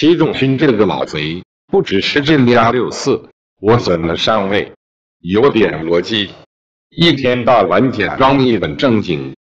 齐仲勋这个老贼，不只是这俩六四，我怎么上位？有点逻辑。一天到晚假装一本正经，